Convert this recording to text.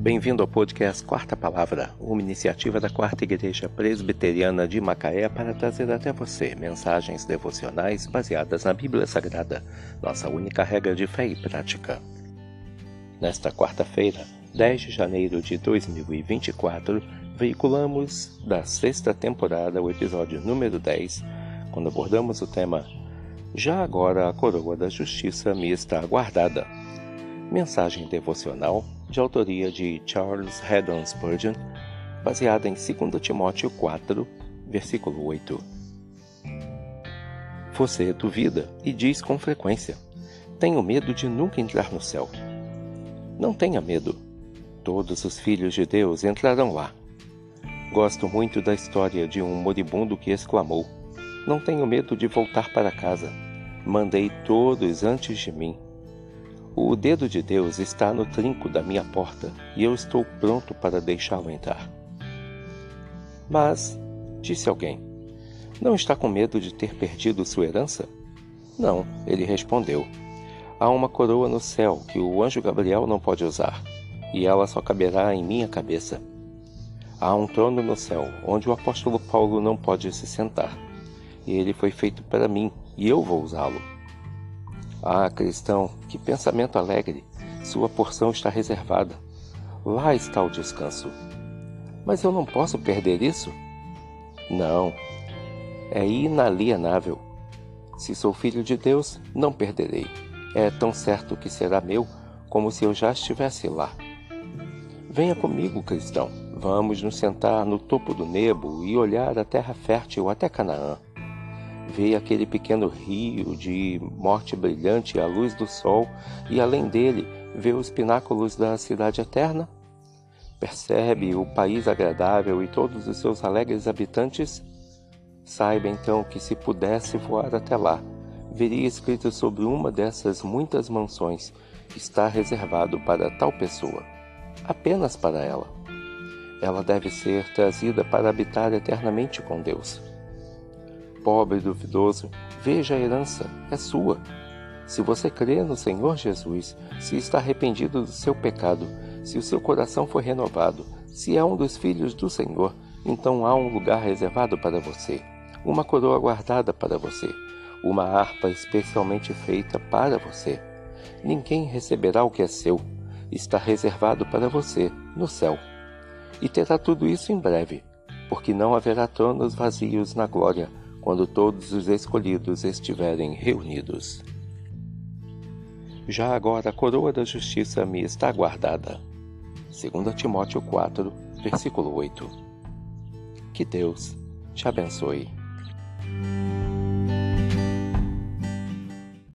Bem-vindo ao podcast Quarta Palavra, uma iniciativa da Quarta Igreja Presbiteriana de Macaé para trazer até você mensagens devocionais baseadas na Bíblia Sagrada, nossa única regra de fé e prática. Nesta quarta-feira, 10 de janeiro de 2024, veiculamos da sexta temporada o episódio número 10, quando abordamos o tema Já agora a coroa da justiça me está guardada. Mensagem devocional de autoria de Charles Haddon Spurgeon, baseada em 2 Timóteo 4, versículo 8. Você duvida e diz com frequência: Tenho medo de nunca entrar no céu. Não tenha medo. Todos os filhos de Deus entrarão lá. Gosto muito da história de um moribundo que exclamou: Não tenho medo de voltar para casa. Mandei todos antes de mim o dedo de Deus está no trinco da minha porta e eu estou pronto para deixá-lo entrar. Mas, disse alguém, não está com medo de ter perdido sua herança? Não, ele respondeu. Há uma coroa no céu que o anjo Gabriel não pode usar, e ela só caberá em minha cabeça. Há um trono no céu onde o apóstolo Paulo não pode se sentar, e ele foi feito para mim, e eu vou usá-lo. Ah, cristão, que pensamento alegre! Sua porção está reservada. Lá está o descanso. Mas eu não posso perder isso? Não. É inalienável. Se sou filho de Deus, não perderei. É tão certo que será meu como se eu já estivesse lá. Venha comigo, cristão. Vamos nos sentar no topo do Nebo e olhar a terra fértil até Canaã vê aquele pequeno rio de morte brilhante à luz do sol e além dele vê os pináculos da cidade eterna? Percebe o país agradável e todos os seus alegres habitantes? Saiba então que se pudesse voar até lá, veria escrito sobre uma dessas muitas mansões está reservado para tal pessoa, apenas para ela. Ela deve ser trazida para habitar eternamente com Deus pobre e duvidoso, veja a herança, é sua. Se você crê no Senhor Jesus, se está arrependido do seu pecado, se o seu coração foi renovado, se é um dos filhos do Senhor, então há um lugar reservado para você, uma coroa guardada para você, uma harpa especialmente feita para você. Ninguém receberá o que é seu, está reservado para você no céu. E terá tudo isso em breve, porque não haverá tronos vazios na glória quando todos os escolhidos estiverem reunidos. Já agora a coroa da justiça me está guardada. 2 Timóteo 4, versículo 8. Que Deus te abençoe.